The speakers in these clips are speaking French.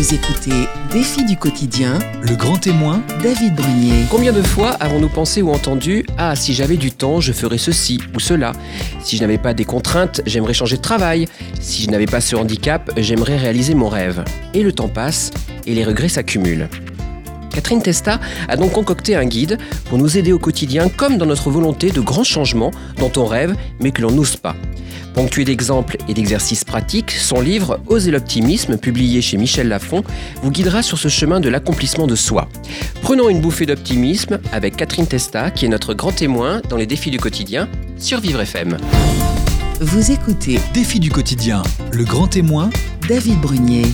Vous écoutez Défi du quotidien, Le grand témoin, David Brunier. Combien de fois avons-nous pensé ou entendu Ah, si j'avais du temps, je ferais ceci ou cela. Si je n'avais pas des contraintes, j'aimerais changer de travail. Si je n'avais pas ce handicap, j'aimerais réaliser mon rêve. Et le temps passe et les regrets s'accumulent. Catherine Testa a donc concocté un guide pour nous aider au quotidien comme dans notre volonté de grands changements dont on rêve mais que l'on n'ose pas. Ponctué d'exemples et d'exercices pratiques, son livre Oser l'optimisme, publié chez Michel Lafon, vous guidera sur ce chemin de l'accomplissement de soi. Prenons une bouffée d'optimisme avec Catherine Testa, qui est notre grand témoin dans les défis du quotidien sur Vivre FM. Vous écoutez défi du quotidien, le grand témoin, David Brunier.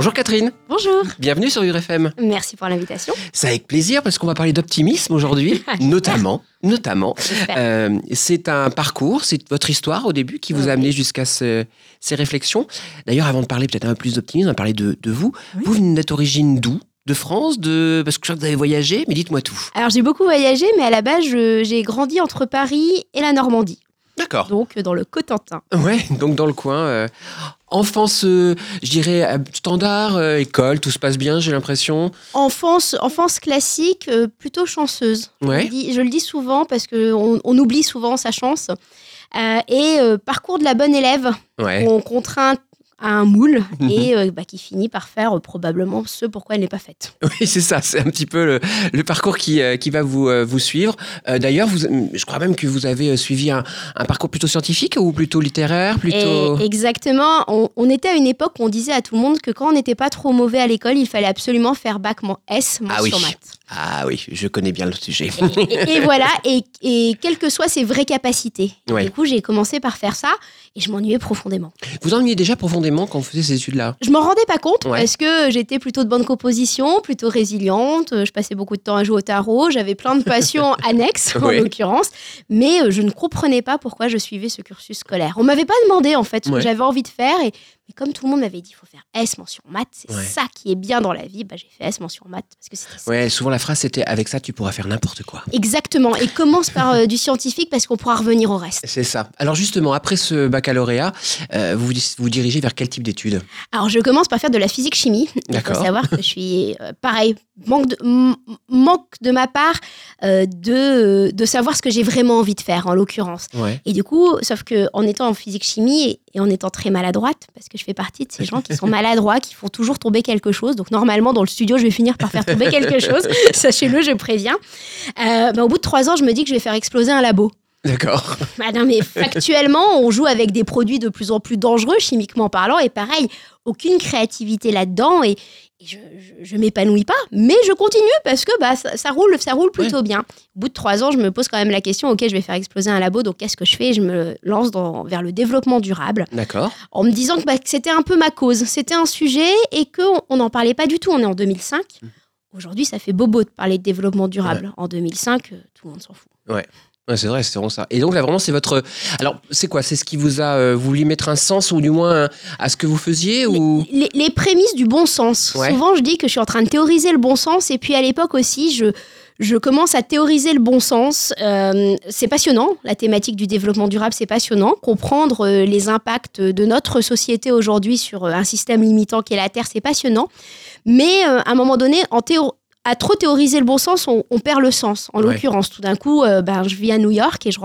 Bonjour Catherine, Bonjour, bienvenue sur Vivre FM. merci pour l'invitation. C'est avec plaisir parce qu'on va parler d'optimisme aujourd'hui, notamment. Notamment. Euh, c'est un parcours, c'est votre histoire au début qui vous a amené jusqu'à ce- ces réflexions. D'ailleurs, avant de parler peut-être un peu plus d'optimisme, on va parler de, de vous. Oui. Vous venez d'origine d'où? De France de... Parce que je crois que vous avez voyagé, mais dites-moi tout. Alors j'ai beaucoup voyagé, mais à la base j'ai grandi entre Paris et la Normandie, D'accord. donc dans le Cotentin. Ouais, donc dans le coin. euh, enfance, euh, je dirais, euh, standard, euh, école, tout se passe bien, j'ai l'impression. Enfance, enfance classique, euh, plutôt chanceuse. Ouais. Je, le dis, je le dis souvent parce qu'on on oublie souvent sa chance. Et parcours de la bonne élève, Ouais. on contraint à un moule Mhm. et euh, bah, qui finit par faire euh, probablement ce pourquoi elle n'est pas faite. Oui, c'est ça, c'est un petit peu le, le parcours qui, euh, qui va vous, vous suivre. D'ailleurs, je crois même que vous avez suivi un, un parcours plutôt scientifique ou plutôt littéraire, plutôt... Et exactement. On, on était à une époque où on disait à tout le monde que quand on n'était pas trop mauvais à l'école, il fallait absolument faire bac S, Ah oui. maths. Ah oui, je connais bien le sujet. Et, et voilà, et, et quelles que soient ses vraies capacités. Ouais. Du coup, j'ai commencé par faire ça et je m'ennuyais profondément. Vous ennuyez déjà profondément quand vous faisiez ces études-là? Je m'en rendais pas compte Ouais. parce que j'étais plutôt de bonne composition, plutôt résiliente. Je passais beaucoup de temps à jouer au tarot. J'avais plein de passions annexes, en Ouais. l'occurrence. Mais euh, je ne comprenais pas pourquoi je suivais ce cursus scolaire. On m'avait pas demandé, en fait, ce que j'avais envie de faire. Et, mais comme tout le monde m'avait dit, il faut faire S mention maths, c'est Ouais. ça qui est bien dans la vie, bah, j'ai fait S mention maths parce que ça. Ouais, souvent la phrase c'était avec ça tu pourras faire n'importe quoi. Exactement. Et commence par euh, du scientifique parce qu'on pourra revenir au reste. C'est ça. Alors justement, après ce baccalaureat, euh, vous vous dirigez vers quel type d'études? Alors, je commence par faire de la physique-chimie. Il faut savoir que je suis, euh, pareil, manque de, manque de ma part de, de savoir ce que j'ai vraiment envie de faire, en l'occurrence. Ouais. Et du coup, sauf que en étant en physique-chimie et, en étant très maladroite, parce que je fais partie de ces gens qui sont maladroits, qui font toujours tomber quelque chose. Donc, normalement, dans le studio, je vais finir par faire tomber quelque chose. Sachez-le, je préviens. Euh, bah, au bout de trois ans, je me dis que je vais faire exploser un labo. D'accord. Ah non, mais factuellement, on joue avec des produits de plus en plus dangereux, chimiquement parlant, et pareil, aucune créativité là-dedans, et, et je, je, je m'épanouis pas, mais je continue parce que bah, ça, ça roule, ça roule plutôt bien. Au bout de trois ans, je me pose quand même la question, ok, je vais faire exploser un labo, donc qu'est-ce que je fais? Je me lance dans, vers le développement durable, D'accord. en me disant que, bah, que c'était un peu ma cause, c'était un sujet, et qu'on n'en parlait pas du tout, on est en 2005. Aujourd'hui, ça fait bobo de parler de développement durable. En 2005, euh, tout le monde s'en fout. Ouais, c'est vrai, c'est vraiment ça. Et donc là, vraiment, c'est votre. Alors, c'est quoi? C'est ce qui vous a euh, voulu mettre un sens, ou du moins à ce que vous faisiez ou... les, les prémices du bon sens. Ouais. Souvent, je dis que je suis en train de théoriser le bon sens, et puis à l'époque aussi, je, je commence à théoriser le bon sens. Euh, c'est passionnant, la thématique du développement durable, c'est passionnant. Comprendre euh, les impacts de notre société aujourd'hui sur euh, un système limitant qui est la Terre, c'est passionnant. Mais euh, à un moment donné, en théo- à trop théoriser le bon sens, on, on perd le sens. En Ouais. l'occurrence, tout d'un coup, euh, ben, je vis à New York et je,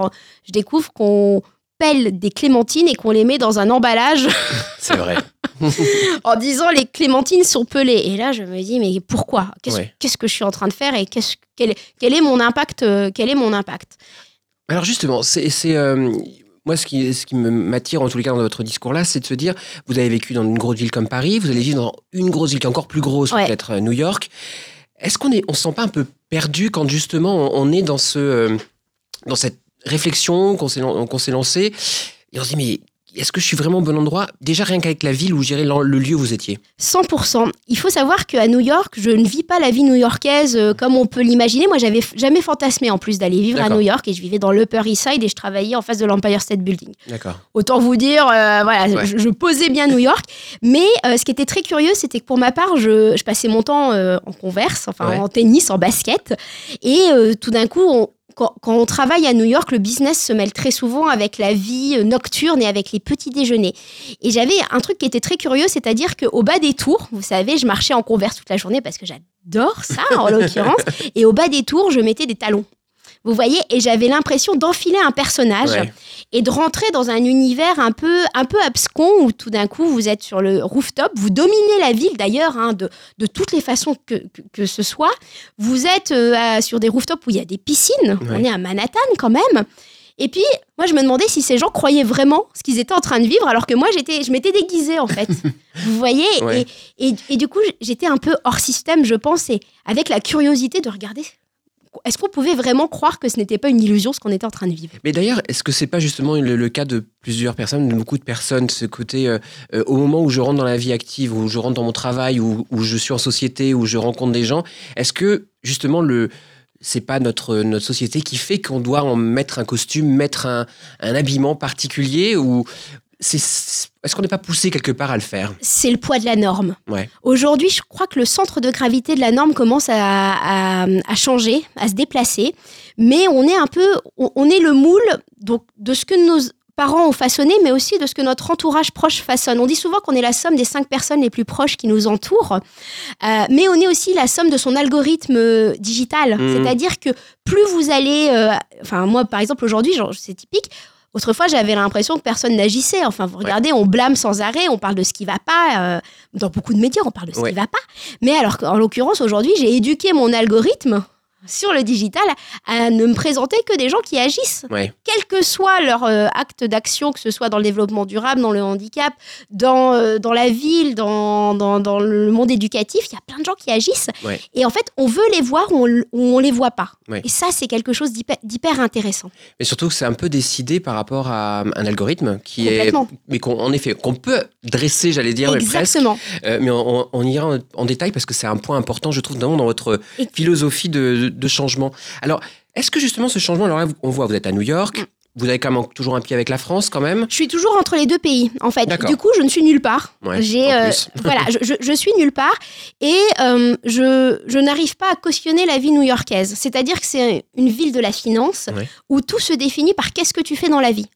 je découvre qu'on pèle des clémentines et qu'on les met dans un emballage C'est vrai. en disant les clémentines sont pelées. Et là, je me dis, mais pourquoi? Qu'est-ce Ouais. que je suis en train de faire et qu'est-ce- quel, quel est mon impact euh, Quel est mon impact? Alors justement, c'est c'est, euh, moi ce qui, ce qui me m'attire en tous les cas dans votre discours là, c'est de se dire, vous avez vécu dans une grosse ville comme Paris, vous allez vivre dans une grosse ville qui est encore plus grosse, Ouais. peut-être euh, New York. Est-ce qu'on est, on se sent pas un peu perdu quand justement on, est dans ce, euh, dans cette réflexion qu'on s'est qu'on s'est lancée et on se dit mais est-ce que je suis vraiment au bon endroit? Déjà rien qu'avec la ville où je dirais le lieu où vous étiez. 100%. Il faut savoir qu'à New York, je ne vis pas la vie new-yorkaise euh, comme on peut l'imaginer. Moi, j'avais jamais fantasmé en plus d'aller vivre à. New York et je vivais dans l'Upper East Side et je travaillais en face de l'Empire State Building. D'accord. Autant vous dire, euh, voilà, Ouais. je, je posais bien New York. Mais euh, ce qui était très curieux, c'était que pour ma part, je, je passais mon temps euh, en converse, enfin Ouais. en tennis, en basket. Et tout d'un coup, on- quand, quand on travaille à New York, le business se mêle très souvent avec la vie euh, nocturne et avec les petits déjeuners. Et j'avais un truc qui était très curieux, c'est-à-dire qu'au bas des tours, vous savez, je marchais en converse toute la journée parce que j'adore ça, en l'occurrence, et au bas des tours, je mettais des talons. Vous voyez, et j'avais l'impression d'enfiler un personnage Ouais. et de rentrer dans un univers un peu, un peu abscon où tout d'un coup vous êtes sur le rooftop, vous dominez la ville d'ailleurs hein, de, de toutes les façons que, que, que ce soit. Vous êtes euh, sur des rooftops où il y a des piscines, on est à Manhattan quand même. Et puis, moi, je me demandais si ces gens croyaient vraiment ce qu'ils étaient en train de vivre, alors que moi, j'étais, je m'étais déguisée, en fait. Vous voyez Ouais. et, et, et du coup, j'étais un peu hors système, je pense, et avec la curiosité de regarder. Est-ce qu'on pouvait vraiment croire que ce n'était pas une illusion, ce qu'on était en train de vivre? Mais d'ailleurs, est-ce que c'est pas justement le, cas de plusieurs personnes, de beaucoup de personnes, ce côté euh, euh, au moment où je rentre dans la vie active, où je rentre dans mon travail, où, je suis en société, où je rencontre des gens, est-ce que justement le c'est pas notre notre société qui fait qu'on doit en mettre un costume, mettre un, un habillement particulier ou est-ce qu'on n'est pas poussé quelque part à le faire? C'est le poids de la norme. Ouais. Aujourd'hui, je crois que le centre de gravité de la norme commence à, à- à changer, à se déplacer, mais on est un peu, on, on est le moule donc, de ce que nos parents ont façonné, mais aussi de ce que notre entourage proche façonne. On dit souvent qu'on est la somme des cinq personnes les plus proches qui nous entourent, euh, mais on est aussi la somme de son algorithme euh, digital. Mhm. C'est-à-dire que plus vous allez, euh, enfin moi par exemple aujourd'hui, c'est typique. Autrefois, j'avais l'impression que personne n'agissait. Enfin, vous regardez, on blâme sans arrêt, on parle de ce qui va pas. euh, dans beaucoup de médias, on parle de ce Ouais. qui va pas. Mais alors qu'en l'occurrence, aujourd'hui, j'ai éduqué mon algorithme sur le digital à ne me présenter que des gens qui agissent, Ouais. quel que soit leur euh, acte d'action, que ce soit dans le développement durable, dans le handicap, dans, euh, dans la ville, dans, dans, dans le monde éducatif, il y a plein de gens qui agissent. Ouais. Et en fait, on veut les voir ou on, on les voit pas. Ouais. Et ça, c'est quelque chose d'hyper- intéressant. Mais surtout c'est un peu décidé par rapport à un algorithme qui est mais qu'on en effet qu'on peut dresser, j'allais dire mais presque. Exactement. Euh, mais on, on- on ira en, en détail parce que c'est un point important, je trouve, notamment dans votre Et- philosophie de, de changement. Alors, est-ce que justement ce changement, alors là, on voit, vous êtes à New York, Mm. vous avez quand même toujours un pied avec la France quand même. Je suis toujours entre les deux pays, en fait. Du coup, je ne suis nulle part. Ouais, J'ai, euh, voilà, je, je- je suis nulle part et euh, je, je n'arrive pas à cautionner la vie new-yorkaise. C'est-à-dire que c'est une ville de la finance Ouais. où tout se définit par qu'est-ce que tu fais dans la vie.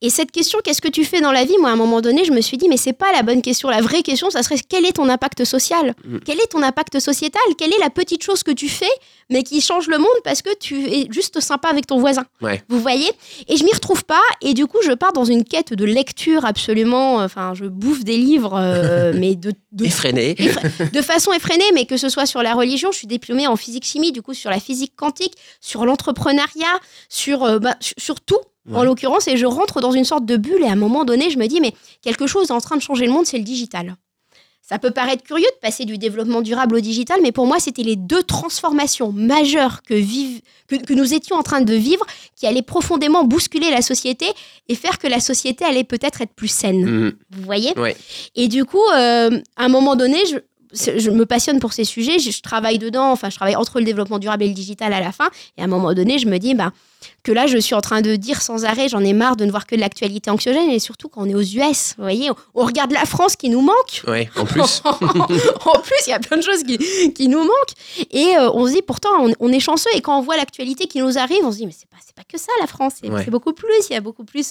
Et cette question, qu'est-ce que tu fais dans la vie? Moi, à un moment donné, je me suis dit, mais c'est pas la bonne question. La vraie question, ça serait quel est ton impact social? Mm. Quel est ton impact sociétal? Quelle est la petite chose que tu fais, mais qui change le monde parce que tu es juste sympa avec ton voisin? Ouais. Vous voyez? Et je m'y retrouve pas. Et du coup, je pars dans une quête de lecture absolument. Enfin, je bouffe des livres, euh, mais de, de Effréné. effra- de façon effrénée, mais que ce soit sur la religion, je suis diplômée en physique-chimie, du coup sur la physique quantique, sur l'entrepreneuriat, sur, euh, bah, sur, sur en l'occurrence, et je rentre dans une sorte de bulle, et à un moment donné, je me dis, mais quelque chose est en train de changer le monde, c'est le digital. Ça peut paraître curieux de passer du développement durable au digital, mais pour moi, c'était les deux transformations majeures que, vive, que, que nous étions en train de vivre, qui allaient profondément bousculer la société et faire que la société allait peut-être être plus saine. Mm. Vous voyez? Ouais. Et du coup, euh, à un moment donné, je, me passionne pour ces sujets, je, je travaille dedans, enfin, je travaille entre le développement durable et le digital à la fin. Et à un moment donné, je me dis bah, que là, je suis en train de dire sans arrêt, j'en ai marre de ne voir que de l'actualité anxiogène, et surtout quand on est aux US, vous voyez, on, on regarde la France qui nous manque. Ouais, en plus. en plus, il y a plein de choses qui, qui nous manquent. Et euh, on se dit, pourtant, on, on est chanceux. Et quand on voit l'actualité qui nous arrive, on se dit, mais c'est pas, pas que ça, la France. C'est Ouais. beaucoup plus. Il y a beaucoup plus,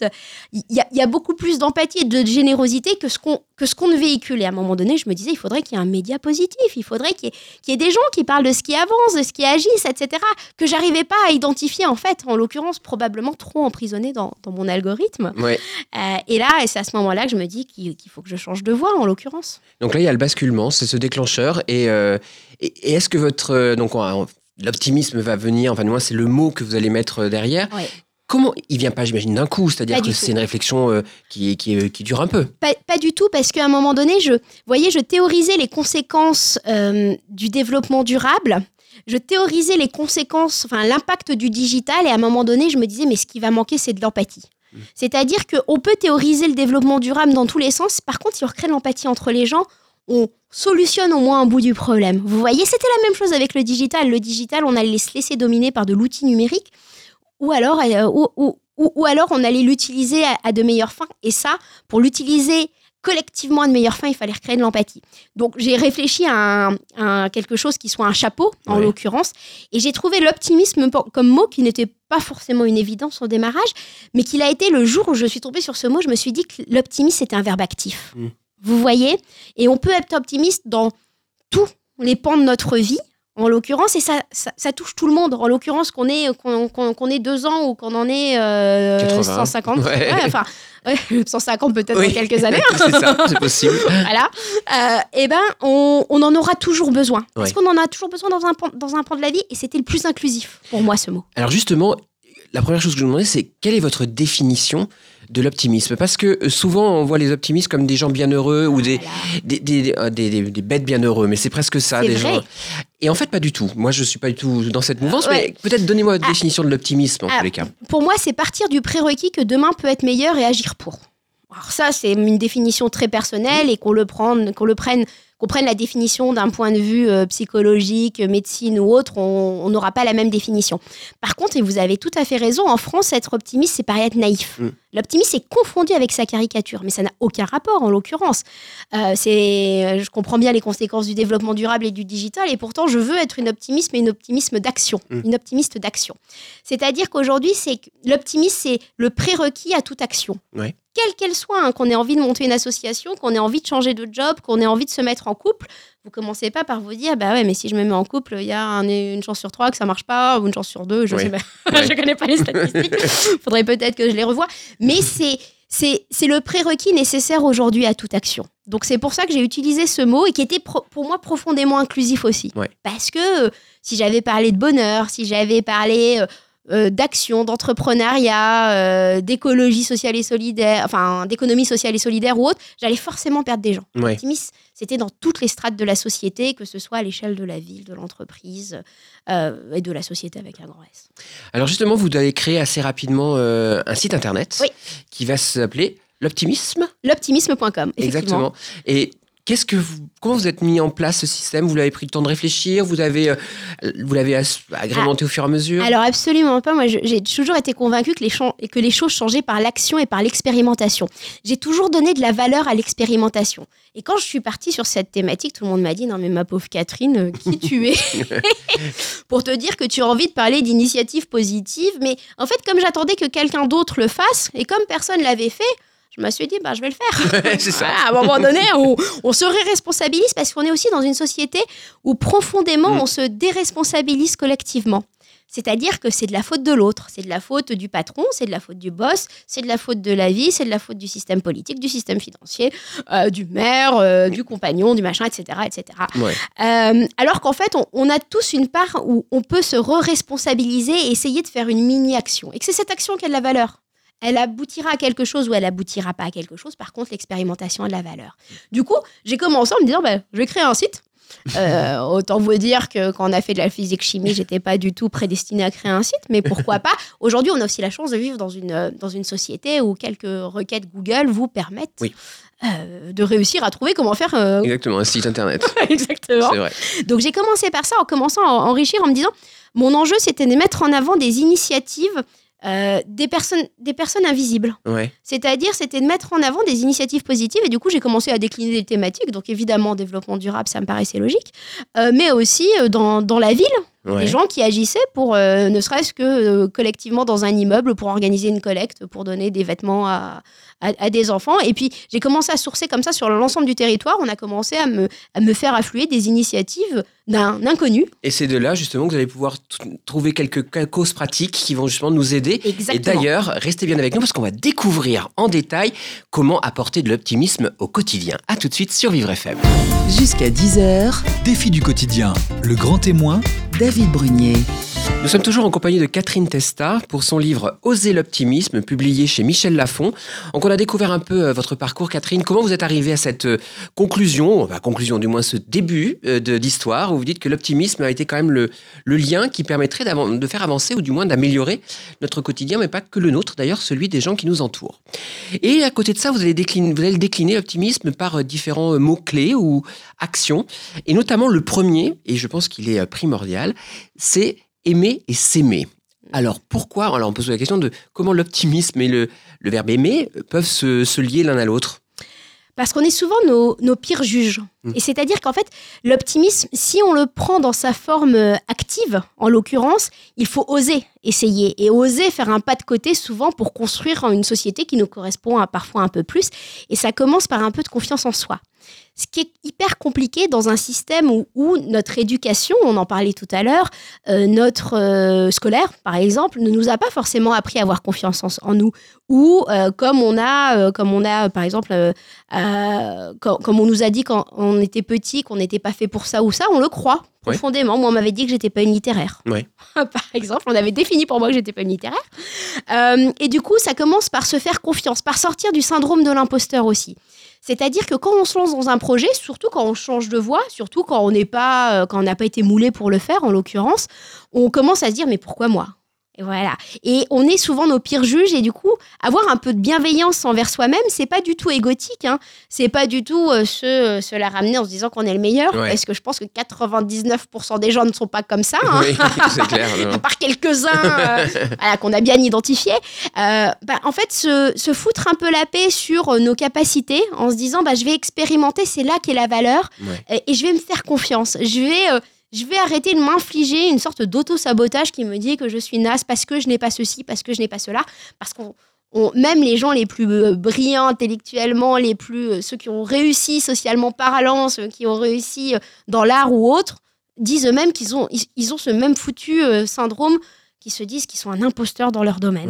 il y a, il y a beaucoup plus d'empathie et de générosité que ce qu'on ce qu'on véhicule. Et à un moment donné, je me disais, il faudrait qu'il y ait un média positif. Il faudrait qu'il y, ait- qu'il y ait des gens qui parlent de ce qui avance, de ce qui agissent, etc. Que j'arrivais pas à identifier, en fait. En l'occurrence, probablement trop emprisonné dans, dans mon algorithme. Ouais. Euh, et là, et c'est à ce moment-là que je me dis qu'il faut que je change de voie, en l'occurrence. Donc là, il y a le basculement, c'est ce déclencheur. Et, euh, et, et est-ce que votre. euh, donc, on- l'optimisme va venir, enfin, moins, c'est le mot que vous allez mettre derrière. Ouais. Comment Il vient pas, j'imagine, d'un coup. C'est-à-dire que c'est une réflexion euh, qui, qui, qui dure un peu. Pas, pas du tout, parce qu'à un moment donné, je, voyez, je théorisais les conséquences euh, du développement durable. Je théorisais les conséquences, enfin l'impact du digital, et à un moment donné, je me disais, mais ce qui va manquer, c'est de l'empathie. C'est-à-dire qu'on peut théoriser le développement durable dans tous les sens. Par contre, si on recrée de l'empathie entre les gens, on solutionne au moins un bout du problème. Vous voyez, c'était la même chose avec le digital. Le digital, on allait se laisser dominer par de l'outil numérique, ou alors, euh, ou, ou- ou- ou alors on allait l'utiliser à, à de meilleures fins. Et ça, pour l'utiliser collectivement à de meilleures fins, il fallait recréer de l'empathie. Donc j'ai réfléchi à, un- à quelque chose qui soit un chapeau, en Ouais. l'occurrence, et j'ai trouvé l'optimisme comme mot qui n'était pas forcément une évidence au démarrage, mais qu'il a été le jour où je suis tombée sur ce mot, je me suis dit que l'optimisme c'était un verbe actif. Mm. Vous voyez Et on peut être optimiste dans tous les pans de notre vie. En l'occurrence, et ça, ça, ça touche tout le monde. En l'occurrence, qu'on ait, qu'on, deux ans ou qu'on en ait euh, 80. 150. Ouais. enfin, ouais, 150 peut-être Oui. dans quelques années. hein. c'est ça, c'est possible. voilà. Euh, eh ben, on, on en aura toujours besoin. Parce qu'on en a toujours besoin dans un, pan, dans un pan de la vie. Et c'était le plus inclusif pour moi, ce mot. Alors justement, la première chose que je vous demandais, c'est quelle est votre définition de l'optimisme? Parce que euh, souvent, on voit les optimistes comme des gens bienheureux ou des, Voilà. des, des, euh, des- des- des bêtes bienheureux, mais c'est presque ça, des gens. Et en fait, pas du tout. Moi, je suis pas du tout dans cette mouvance, mais peut-être donnez-moi votre Ah. définition de l'optimisme en Ah. tous les cas. Pour moi, c'est partir du prérequis que demain peut être meilleur et agir pour. Alors ça, c'est une définition très personnelle et qu'on le prenne, qu'on prenne, la définition d'un point de vue euh, psychologique, médecine ou autre, on n'aura pas la même définition. Par contre, et vous avez tout à fait raison, en France, être optimiste, c'est pareil être naïf. Mm. L'optimisme est confondu avec sa caricature, mais ça n'a aucun rapport en l'occurrence. Euh, c'est, je comprends bien les conséquences du développement durable et du digital, et pourtant je veux être une optimiste, mais une optimisme d'action, Mm. une optimiste d'action. C'est-à-dire qu'aujourd'hui, c'est l'optimisme, c'est le prérequis à toute action. Ouais. Quelle qu'elle soit, hein, qu'on ait envie de monter une association, qu'on ait envie de changer de job, qu'on ait envie de se mettre en couple, vous commencez pas par vous dire, bah ouais, mais si je me mets en couple, il y a un- une chance sur trois que ça marche pas, ou une chance sur deux, je je connais pas les statistiques. Faudrait peut-être que je les revoie. Mais c'est c'est c'est le prérequis nécessaire aujourd'hui à toute action. Donc c'est pour ça que j'ai utilisé ce mot et qui était pro- pour moi profondément inclusif aussi. Ouais. Parce que euh, si j'avais parlé de bonheur, si j'avais parlé euh, euh, d'action, d'entrepreneuriat, euh, d'écologie sociale et solidaire, enfin d'économie sociale et solidaire ou autre, j'allais forcément perdre des gens. Ouais. L'optimisme, c'était dans toutes les strates de la société, que ce soit à l'échelle de la ville, de l'entreprise euh, et de la société avec un grand S. Alors justement, vous avez créé assez rapidement un site internet Oui. qui va s'appeler l'optimisme. L'optimisme.com. Exactement. Et qu'est-ce que vous, comment vous êtes mis en place ce système? Vous l'avez pris le temps de réfléchir? Vous avez, euh, vous l'avez agrémenté au fur et à mesure? Alors absolument pas. Moi, j'ai toujours été convaincue que les, que les choses changeaient par l'action et par l'expérimentation. J'ai toujours donné de la valeur à l'expérimentation. Et quand je suis partie sur cette thématique, tout le monde m'a dit non mais ma pauvre Catherine, euh, qui tu es? Pour te dire que tu as envie de parler d'initiatives positives, mais en fait comme j'attendais que quelqu'un d'autre le fasse et comme personne l'avait fait. Je me suis dit, bah, je vais le faire. C'est ça. Voilà, à un moment donné, on, on se responsabilise parce qu'on est aussi dans une société où profondément Mm. on se déresponsabilise collectivement. C'est-à-dire que c'est de la faute de l'autre, c'est de la faute du patron, c'est de la faute du boss, c'est de la faute de la vie, c'est de la faute du système politique, du système financier, euh, du maire, euh, du compagnon, du machin, etc. etc. Ouais. Euh, alors qu'en fait, on, on a tous une part où on peut se re-responsabiliser et essayer de faire une mini-action. Et que c'est cette action qui a de la valeur. Elle aboutira à quelque chose ou elle aboutira pas à quelque chose. Par contre, l'expérimentation a de la valeur. Du coup, j'ai commencé en me disant, bah, je vais créer un site. Euh, autant vous dire que quand on a fait de la physique chimie, j'étais pas du tout prédestinée à créer un site, mais pourquoi pas Aujourd'hui, on a aussi la chance de vivre dans une, dans une société où quelques requêtes Google vous permettent Oui. euh, de réussir à trouver comment faire. euh, Exactement, un site internet. Exactement. Vrai. Donc j'ai commencé par ça en commençant à enrichir en me disant mon enjeu c'était de mettre en avant des initiatives euh, des, personnes, des personnes invisibles. Ouais. C'est-à-dire c'était de mettre en avant des initiatives positives et du coup j'ai commencé à décliner des thématiques. Donc évidemment développement durable ça me paraissait logique, Euh, mais aussi euh, dans, dans la ville ouais. des gens qui agissaient pour euh, ne serait-ce que euh, collectivement dans un immeuble pour organiser une collecte pour donner des vêtements à, à, à des enfants. Et puis j'ai commencé à sourcer comme ça sur l'ensemble du territoire. On a commencé à me, à me faire affluer des initiatives d'un inconnu. Et c'est de là justement que vous allez pouvoir trouver quelques ca- causes pratiques qui vont justement nous aider. Et Exactement. d'ailleurs, restez bien avec nous parce qu'on va découvrir en détail comment apporter de l'optimisme au quotidien. À tout de suite sur Vivre FM. Jusqu'à 10h, Défi du quotidien, le grand témoin, David Brunier. Nous sommes toujours en compagnie de Catherine Testa pour son livre Oser l'optimisme, publié chez Michel Lafon. Donc on a découvert un peu euh, votre parcours, Catherine. Comment vous êtes arrivée à cette euh, conclusion, enfin conclusion du moins ce début euh, d'histoire où vous dites que l'optimisme a été quand même le, lien qui permettrait de faire avancer ou du moins d'améliorer notre quotidien, mais pas que le nôtre, d'ailleurs celui des gens qui nous entourent. Et à côté de ça, vous allez décliner, l'optimisme par différents mots-clés ou actions, et notamment le premier, et je pense qu'il est euh, c'est aimer et s'aimer. Alors pourquoi? Alors on peut se poser la question de comment l'optimisme et le, le verbe aimer peuvent se, se lier l'un à l'autre. Parce qu'on est souvent nos, nos pires juges. Mm. Et c'est-à-dire qu'en fait, l'optimisme, si on le prend dans sa forme active, en l'occurrence, il faut oser essayer et oser faire un pas de côté souvent pour construire une société qui nous correspond à parfois un peu plus. Et ça commence par un peu de confiance en soi. Ce qui est hyper compliqué dans un système où, où notre éducation, on en parlait tout à l'heure, euh, notre euh, scolaire, par exemple, ne nous a pas forcément appris à avoir confiance en, en nous. Ou euh, comme on a, comme on a, par exemple, comme on nous a dit quand on était petit qu'on n'était pas fait pour ça ou ça, on le croit Ouais. profondément. Moi, on m'avait dit que j'étais pas une littéraire. Ouais. par exemple, on avait défini pour moi que j'étais pas une littéraire. Et du coup, ça commence par se faire confiance, par sortir du syndrome de l'imposteur aussi. C'est-à-dire que quand on se lance dans un projet, surtout quand on change de voie, surtout quand on n'est pas, euh, quand on n'a pas été moulé pour le faire, en l'occurrence, on commence à se dire mais pourquoi moi? Voilà. Et on est souvent nos pires juges et du coup, avoir un peu de bienveillance envers soi-même, c'est pas du tout égotique. Hein. C'est pas du tout euh, se, euh, se la ramener en se disant qu'on est le meilleur. Ouais. Parce que je pense que 99% des gens ne sont pas comme ça. hein. Oui, c'est clair. à part quelques-uns euh, voilà, qu'on a bien identifiés, euh, bah, en fait, se, se foutre un peu la paix sur nos capacités en se disant bah, je vais expérimenter, c'est là qu'est la valeur, Ouais. euh, et je vais me faire confiance. Je vais, je vais arrêter de m'infliger une sorte d'auto-sabotage qui me dit que je suis naze parce que je n'ai pas ceci, parce que je n'ai pas cela, parce qu'on. on- même les gens les plus euh, brillants intellectuellement, les plus euh, ceux qui ont réussi socialement parlant, ceux qui ont réussi euh, dans l'art ou autre, disent eux-mêmes qu'ils ont, ils, ont ce même foutu syndrome, qui se disent qu'ils sont un imposteur dans leur domaine.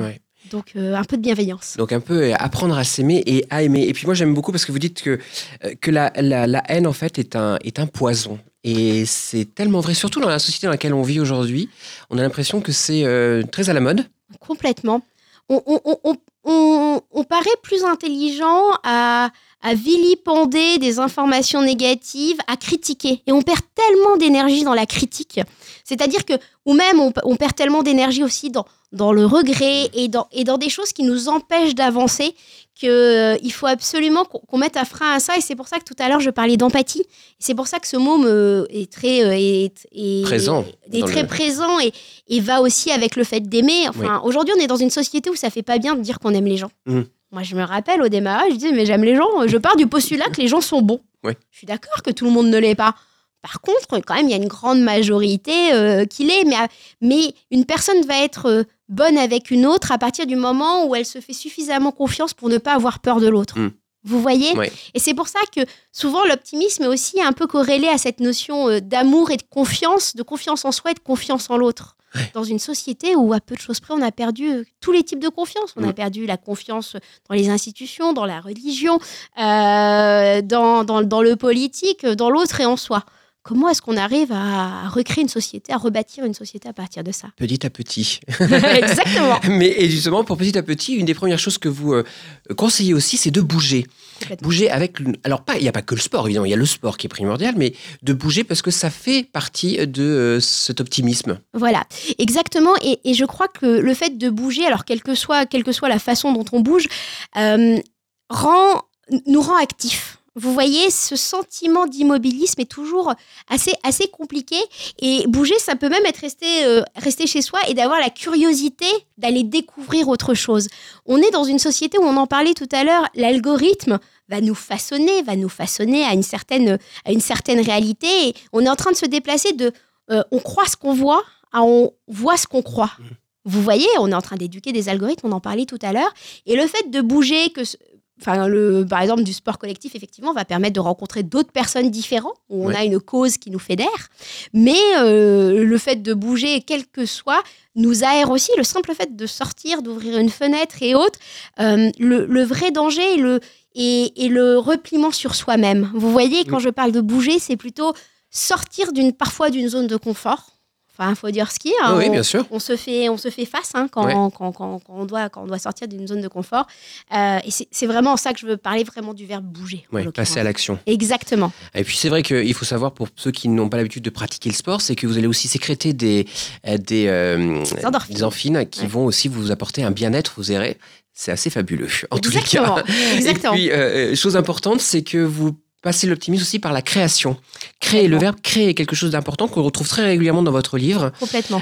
Donc euh, un peu de bienveillance. Donc un peu euh, apprendre à s'aimer et à aimer. Et puis moi j'aime beaucoup parce que vous dites que, euh, que la, la, la haine en fait est un, est un poison. Et c'est tellement vrai, surtout dans la société dans laquelle on vit aujourd'hui. On a l'impression que c'est euh, très à la mode. Complètement. On, on, on, on, on- on paraît plus intelligent à, à vilipender des informations négatives, à critiquer. Et on perd tellement d'énergie dans la critique. C'est-à-dire que, ou même on, on perd tellement d'énergie aussi dans, dans le regret et dans, et dans des choses qui nous empêchent d'avancer qu'il faut absolument qu'on mette un frein à ça. Et c'est pour ça que tout à l'heure, je parlais d'empathie. C'est pour ça que ce mot me, est très... euh, est, est- Présent Est dans très le- présent et, et va aussi avec le fait d'aimer. Enfin, aujourd'hui, on est dans une société où ça fait pas bien de dire qu'on aime les gens. Mm. Moi, je me rappelle au démarrage, je disais, mais j'aime les gens. Je pars du postulat que les gens sont bons. Je suis d'accord que tout le monde ne l'est pas. Par contre, quand même, il y a une grande majorité euh, qui l'est. Mais, mais une personne va être euh, bonne avec une autre à partir du moment où elle se fait suffisamment confiance pour ne pas avoir peur de l'autre. Mm. Vous voyez. Et c'est pour ça que souvent l'optimisme est aussi un peu corrélé à cette notion euh, d'amour et de confiance, de confiance en soi et de confiance en l'autre. Dans une société où, à peu de choses près, on a perdu euh, tous les types de confiance. On a Mm. perdu la confiance dans les institutions, dans la religion, euh, dans, dans, dans le politique, dans l'autre et en soi. Comment est-ce qu'on arrive à recréer une société, à rebâtir une société à partir de ça Petit à petit. Exactement. Mais et justement, pour petit à petit, une des premières choses que vous euh, conseillez aussi, c'est de bouger. Bouger avec. Alors, pas, il n'y a pas que le sport, évidemment, il y a le sport qui est primordial, mais de bouger parce que ça fait partie de euh, cet optimisme. Voilà, exactement. Et, et je crois que le fait de bouger, alors quelle que soit, quelle que soit la façon dont on bouge, euh, rend, nous rend actifs. Vous voyez, ce sentiment d'immobilisme est toujours assez, assez compliqué. Et bouger, ça peut même être rester, euh, rester chez soi et d'avoir la curiosité d'aller découvrir autre chose. On est dans une société où on en parlait tout à l'heure, l'algorithme va nous façonner, va nous façonner à une certaine, à une certaine réalité. Et on est en train de se déplacer de euh, on croit ce qu'on voit à on voit ce qu'on croit. Vous voyez, on est en train d'éduquer des algorithmes, on en parlait tout à l'heure. Et le fait de bouger, que, enfin, le, par exemple, du sport collectif, effectivement, va permettre de rencontrer d'autres personnes différentes, où on Ouais. a une cause qui nous fédère. Mais euh, le fait de bouger, quel que soit, nous aère aussi. Le simple fait de sortir, d'ouvrir une fenêtre et autres, euh, le, le vrai danger et le, et, et le repliement sur soi-même. Vous voyez, quand je parle de bouger, c'est plutôt sortir d'une parfois d'une zone de confort. Enfin, il faut dire ce qu'il y a. oui, On- bien sûr. on se fait, on se fait face hein, quand, Ouais. quand, quand- quand on doit, quand on doit sortir d'une zone de confort. Euh, et c'est vraiment ça que je veux parler vraiment du verbe bouger. Ouais, passer à l'action. Exactement. Et puis c'est vrai qu'il faut savoir pour ceux qui n'ont pas l'habitude de pratiquer le sport, c'est que vous allez aussi sécréter des, euh, des, euh, Des endorphines. des endorphines qui Ouais. vont aussi vous apporter un bien-être, vous verrez. C'est assez fabuleux, en tous les Exactement. cas. Exactement. Et puis, euh, chose importante, c'est que vous passez l'optimisme aussi par la création. Créer, le verbe créer est quelque chose d'important qu'on retrouve très régulièrement dans votre livre. Complètement.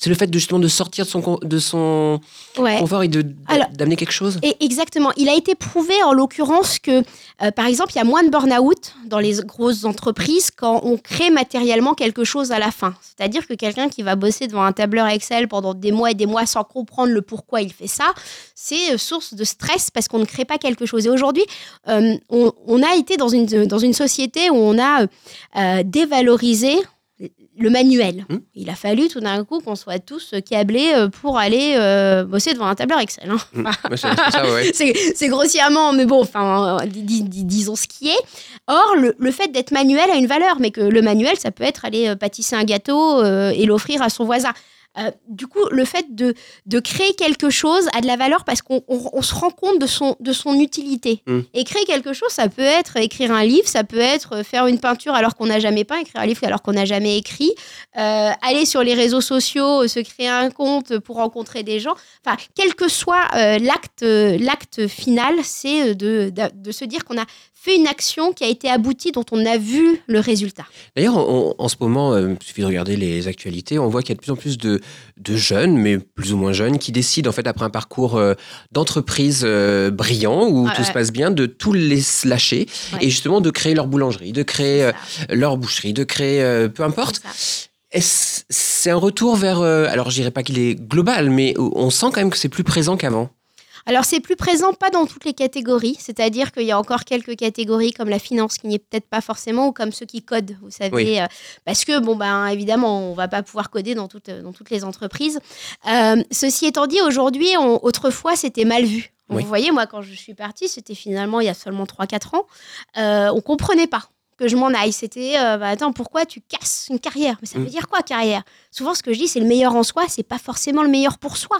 C'est le fait de, justement de sortir de son, de son Ouais. confort et d'amener quelque chose Et exactement. Il a été prouvé en l'occurrence que, euh, par exemple, il y a moins de burn-out dans les grosses entreprises quand on crée matériellement quelque chose à la fin. C'est-à-dire que quelqu'un qui va bosser devant un tableur Excel pendant des mois et des mois sans comprendre le pourquoi il fait ça, c'est euh, source de stress parce qu'on ne crée pas quelque chose. Et aujourd'hui, euh, on, on a été dans une, dans une société où on a euh, dévalorisé le manuel. Hmm. Il a fallu tout d'un coup qu'on soit tous câblés euh, pour aller euh, bosser devant un tableur Excel. hein. Mm. Ouais, c'est grossièrement, mais bon, enfin, dis- dis- disons ce qui est. Or, le, le fait d'être manuel a une valeur, mais que le manuel, ça peut être aller euh, pâtisser un gâteau euh, et l'offrir à son voisin. Euh, du coup, le fait de, de créer quelque chose a de la valeur parce qu'on on- on se rend compte de son, de son utilité. Mm. Et créer quelque chose, ça peut être écrire un livre, ça peut être faire une peinture alors qu'on n'a jamais peint, écrire un livre alors qu'on n'a jamais écrit, euh, aller sur les réseaux sociaux, se créer un compte pour rencontrer des gens. Enfin, quel que soit euh, l'acte, euh, l'acte final, c'est euh, de, de, de se dire qu'on a fait une action qui a été aboutie, dont on a vu le résultat. D'ailleurs, on- en ce moment, euh, il suffit de regarder les actualités, on voit qu'il y a de plus en plus de, de jeunes, mais plus ou moins jeunes, qui décident, en fait, après un parcours euh, d'entreprise euh, brillant, où tout ouais. se passe bien, de tout les lâcher, Ouais. et justement de créer leur boulangerie, de créer euh, leur boucherie, de créer peu importe. C'est un retour vers. alors, je dirais pas qu'il est global, mais on sent quand même que c'est plus présent qu'avant. Alors, c'est plus présent, pas dans toutes les catégories. C'est-à-dire qu'il y a encore quelques catégories comme la finance qui n'y est peut-être pas forcément, ou comme ceux qui codent, vous savez. Oui. euh, parce que, bon, ben, évidemment, on va pas pouvoir coder dans toutes, dans toutes les entreprises. Euh, ceci étant dit, aujourd'hui, on- autrefois, c'était mal vu. Oui. Vous voyez, moi, quand je suis partie, c'était finalement il y a seulement 3-4 ans, euh, on comprenait pas que je m'en aille. C'était, euh, bah, attends, pourquoi tu casses une carrière? Mais ça Mm. veut dire quoi, carrière? Souvent, ce que je dis, c'est le meilleur en soi, c'est pas forcément le meilleur pour soi.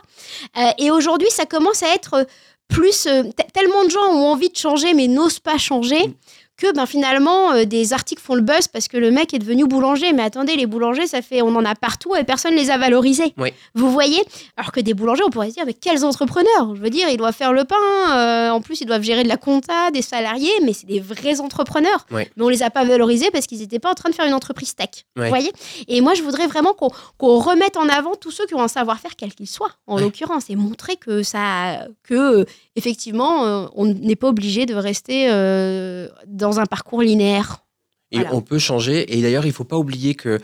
Euh, et aujourd'hui, ça commence à être euh, plus. euh, te- tellement de gens ont envie de changer, mais n'osent pas changer. Mm. Que ben, finalement, euh, des articles font le buzz parce que le mec est devenu boulanger. Mais attendez, les boulangers, ça fait, on en a partout et personne les a valorisés. Oui. Vous voyez? Alors que des boulangers, on pourrait se dire, mais quels entrepreneurs? Je veux dire, ils doivent faire le pain. euh, en plus, ils doivent gérer de la compta, des salariés, mais c'est des vrais entrepreneurs. Oui. Mais on les a pas valorisés parce qu'ils n'étaient pas en train de faire une entreprise tech. Oui. Vous voyez? Et moi, je voudrais vraiment qu'on qu'on remette en avant tous ceux qui ont un savoir-faire, quel qu'il soit, en l'occurrence, et montrer que ça, que effectivement, euh, on n'est pas obligé de rester euh, dans un parcours linéaire. Et Voilà. on peut changer. Et d'ailleurs, il ne faut pas oublier que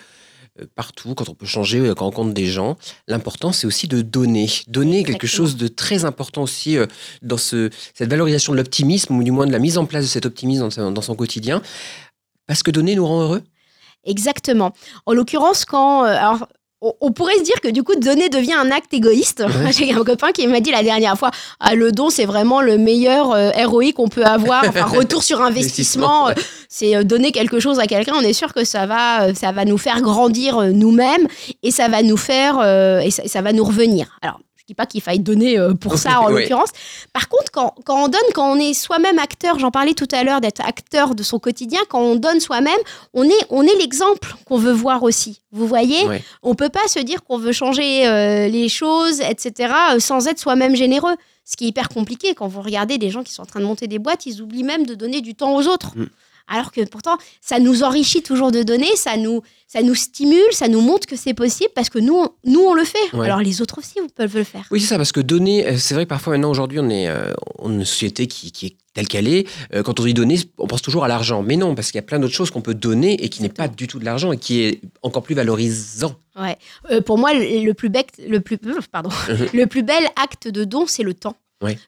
euh, partout, quand on peut changer, euh, quand on rencontre des gens, l'important, c'est aussi de donner. Donner quelque chose de très important aussi euh, dans ce, cette valorisation de l'optimisme, ou du moins de la mise en place de cet optimisme dans, dans son quotidien. Parce que donner nous rend heureux. Exactement. En l'occurrence, quand. alors, on, on pourrait se dire que du coup, donner devient un acte égoïste. Ouais. J'ai un copain qui m'a dit la dernière fois ah, le don, c'est vraiment le meilleur euh, ROI qu'on peut avoir. Enfin, retour sur investissement. Euh, C'est euh, donner quelque chose à quelqu'un. On est sûr que ça va, euh, ça va nous faire grandir nous-mêmes et ça va nous faire. et, ça, et ça va nous revenir. Alors. Je dis pas qu'il faille donner euh, pour ça en Oui. l'occurrence. Par contre, quand, quand on donne, quand on est soi-même acteur, j'en parlais tout à l'heure d'être acteur de son quotidien, quand on donne soi-même, on est, on est l'exemple qu'on veut voir aussi. Vous voyez Ouais. On peut pas se dire qu'on veut changer euh, les choses, etc., euh, sans être soi-même généreux. Ce qui est hyper compliqué quand vous regardez des gens qui sont en train de monter des boîtes, ils oublient même de donner du temps aux autres. Mm. Alors que pourtant, ça nous enrichit toujours de donner, ça nous, ça nous stimule, ça nous montre que c'est possible parce que nous, on- nous on le fait. Ouais. Alors les autres aussi, vous peuvent le faire. Oui, c'est ça, parce que donner, euh, c'est vrai que parfois maintenant, aujourd'hui, on est euh, on est une société qui, qui est telle qu'elle est. Euh, Quand on dit donner, on pense toujours à l'argent. Mais non, parce qu'il y a plein d'autres choses qu'on peut donner et qui n'est pas du tout de l'argent et qui est encore plus valorisant. Ouais. Euh, pour moi, le, plus bec, le plus, pardon, le plus bel acte de don, c'est le temps.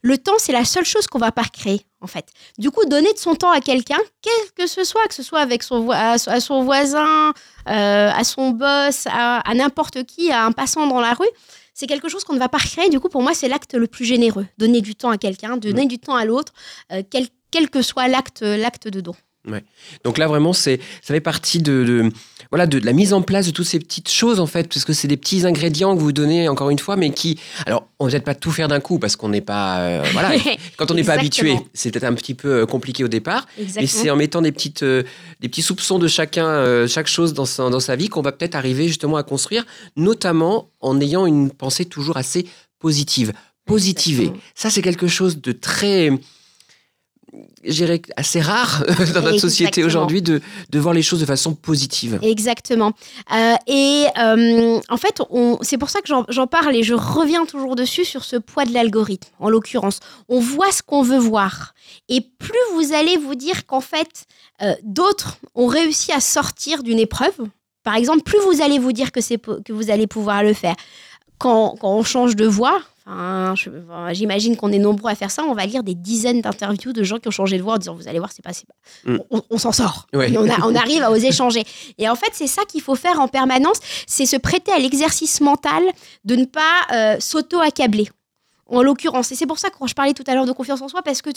Le temps, c'est la seule chose qu'on va pas créer, en fait. Du coup, donner de son temps à quelqu'un, quel que ce soit, que ce soit avec son, à, son voisin, euh, à son boss, à, à n'importe qui, à un passant dans la rue, c'est quelque chose qu'on ne va pas recréer. Du coup, pour moi, c'est l'acte le plus généreux. Donner du temps à quelqu'un, donner du temps à l'autre, euh, quel, quel que soit l'acte, l'acte de don. Donc là, vraiment, c'est, ça fait partie de, de- voilà, de, de la mise en place de toutes ces petites choses, en fait, parce que c'est des petits ingrédients que vous donnez, encore une fois, mais qui. Alors, on ne peut-être pas tout faire d'un coup, parce qu'on n'est pas. euh, voilà, quand on n'est pas habitué, c'est peut-être un petit peu euh, compliqué au départ. Mais c'est en mettant des, petites, euh, des petits soupçons de chacun, euh, chaque chose dans sa, dans sa vie, qu'on va peut-être arriver justement à construire, notamment en ayant une pensée toujours assez positive. Positiver. Exactement. Ça, c'est quelque chose de très je dirais, assez rare dans notre société aujourd'hui de, de voir les choses de façon positive. Exactement. Euh, et euh, en fait, c'est pour ça que j'en parle et je reviens toujours dessus sur ce poids de l'algorithme. En l'occurrence, on voit ce qu'on veut voir. Et plus vous allez vous dire qu'en fait, euh, d'autres ont réussi à sortir d'une épreuve, par exemple, plus vous allez vous dire que, que vous allez pouvoir le faire. Quand, quand on change de voie, enfin, j'imagine qu'on est nombreux à faire ça, on va lire des dizaines d'interviews de gens qui ont changé de voie en disant Vous allez voir, c'est pas. c'est pas- Mm. On, on s'en sort. Ouais. On, a- on arrive à oser changer. Et en fait, c'est ça qu'il faut faire en permanence c'est se prêter à l'exercice mental de ne pas euh, s'auto-accabler. En l'occurrence, et c'est pour ça que quand je parlais tout à l'heure de confiance en soi, parce que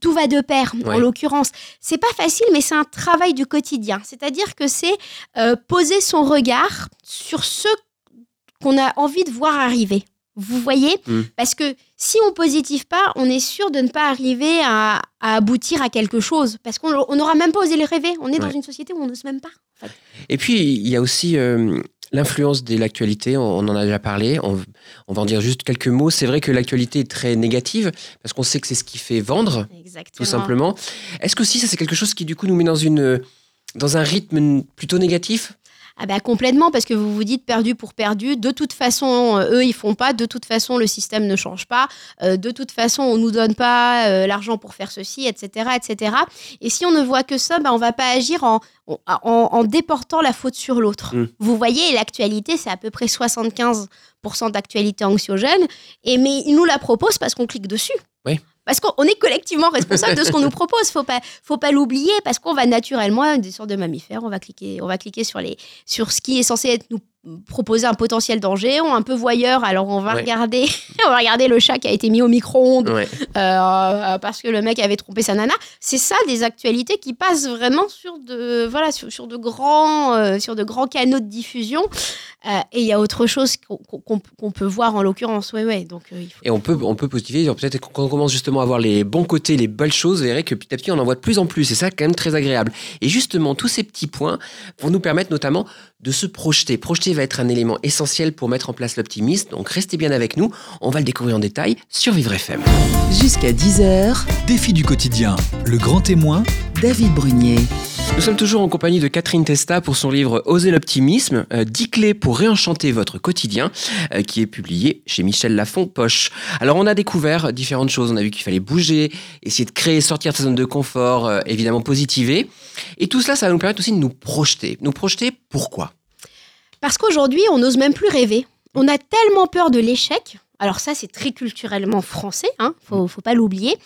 tout- va de pair. En l'occurrence, c'est pas facile, mais c'est un travail du quotidien. C'est-à-dire que c'est euh, poser son regard sur ce qu'on a envie de voir arriver. Vous voyez Mm. Parce que si on positive pas, on est sûr de ne pas arriver à, à aboutir à quelque chose. Parce qu'on on n'aura même pas osé le rêver. On est dans une société où on n'ose même pas. en fait. Et puis, il y a aussi euh, l'influence de l'actualité, on, on en a déjà parlé, on, on va en dire juste quelques mots. C'est vrai que l'actualité est très négative, parce qu'on sait que c'est ce qui fait vendre, Exactement. tout simplement. Est-ce que aussi ça, c'est quelque chose qui, du coup, nous met dans, une, dans un rythme plutôt négatif? Ah bah complètement, parce que vous vous dites perdu pour perdu. De toute façon, euh, eux, ils font pas. De toute façon, le système ne change pas. Euh, de toute façon, on nous donne pas euh, l'argent pour faire ceci, etc., etc. Et si on ne voit que ça, bah, on va pas agir en, en, en déportant la faute sur l'autre. Mm. Vous voyez, l'actualité, c'est à peu près 75% d'actualité anxiogène. Et mais ils nous la proposent parce qu'on clique dessus. Oui. Parce qu'on est collectivement responsable de ce qu'on nous propose. Faut pas, faut pas l'oublier parce qu'on va naturellement, des sortes de mammifères, on va cliquer, on va cliquer sur les, sur ce qui est censé être nous proposer un potentiel danger. On est un peu voyeur, alors on va Ouais. regarder, on va regarder le chat qui a été mis au micro-ondes Ouais. euh, parce que le mec avait trompé sa nana. C'est ça des actualités qui passent vraiment sur de voilà sur, sur de grands euh, sur de grands canaux de diffusion. Euh, et il y a autre chose qu'on qu'on- qu'on peut voir en l'occurrence. Ouais ouais. Donc euh, il faut- Et on peut, on peut positiver, peut-être que quand on commence justement à voir les bons côtés, les belles choses, vous verrez que petit à petit, on en voit de plus en plus. Et ça, quand même très agréable. Et justement, tous ces petits points vont nous permettre notamment de se projeter. Projeter va être un élément essentiel pour mettre en place l'optimisme. Donc restez bien avec nous. On va le découvrir en détail sur Vivre FM. Jusqu'à 10h, Défi du quotidien, le grand témoin, David Brunier. Nous sommes toujours en compagnie de Catherine Testa pour son livre Oser l'optimisme, euh, 10 clés pour réenchanter votre quotidien, euh, qui est publié chez Michel Lafon Poche. Alors on a découvert différentes choses, on a vu qu'il fallait bouger, essayer de créer, sortir de sa zone de confort, euh, évidemment positiver. Et tout cela, ça va nous permettre aussi de nous projeter. Nous projeter, pourquoi? Parce qu'aujourd'hui, on n'ose même plus rêver. On a tellement peur de l'échec. Alors ça, c'est très culturellement français, hein, faut pas l'oublier,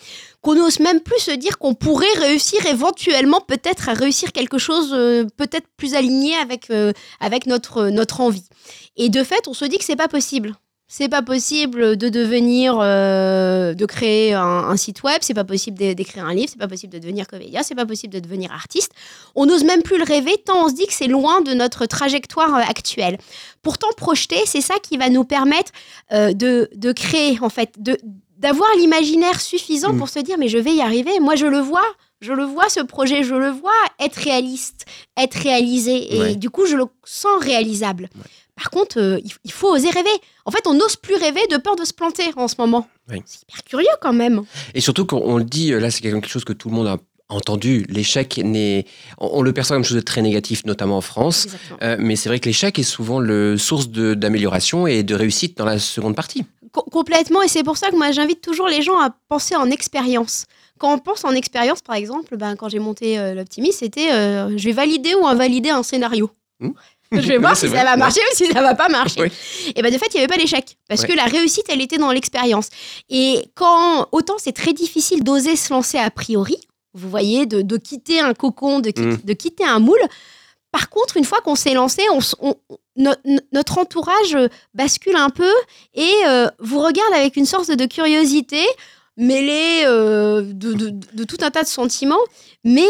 qu'on n'ose même plus se dire qu'on pourrait réussir éventuellement, peut-être à réussir quelque chose euh, peut-être plus aligné avec, euh, avec notre, notre envie. Et de fait, on se dit que c'est pas possible. C'est pas possible de devenir, euh, de créer un, site web, c'est pas possible d'é- d'écrire un livre, c'est pas possible de devenir comédien, c'est pas possible de devenir artiste. On n'ose même plus le rêver tant on se dit que c'est loin de notre trajectoire euh, actuelle. Pourtant, projeter, c'est ça qui va nous permettre euh, de, de créer, en fait, de d'avoir l'imaginaire suffisant Mm. pour se dire mais je vais y arriver. Moi, je le vois. Je le vois, ce projet, je le vois être réaliste, être réalisé. Et Ouais. du coup, je le sens réalisable. Par contre, euh, il, faut oser rêver. En fait, on n'ose plus rêver de peur de se planter en ce moment. Oui. C'est hyper curieux quand même. Et surtout qu'on on le dit, euh, là c'est quelque chose que tout le monde a entendu, l'échec n'est... On, le perçoit comme chose de très négatif, notamment en France. Euh, mais c'est vrai que l'échec est souvent le source d'amélioration et de réussite dans la seconde partie. Co- complètement, et c'est pour ça que moi j'invite toujours les gens à penser en expérience. Quand on pense en expérience, par exemple, ben, quand j'ai monté euh, l'Optimisme, c'était euh, je vais valider ou invalider un scénario. Hmm. Je vais voir si ça va marcher ou si ça va pas marcher. Oui. Et ben de fait, il n'y avait pas d'échec. Parce Ouais. que la réussite, elle était dans l'expérience. Et quand, autant c'est très difficile d'oser se lancer a priori, vous voyez, de, de quitter un cocon, de, qui- Mm. de quitter un moule. Par contre, une fois qu'on s'est lancé, on on- no- no- notre entourage euh, bascule un peu et euh, vous regarde avec une sorte de curiosité mêlée euh, de, tout un tas de sentiments. Mais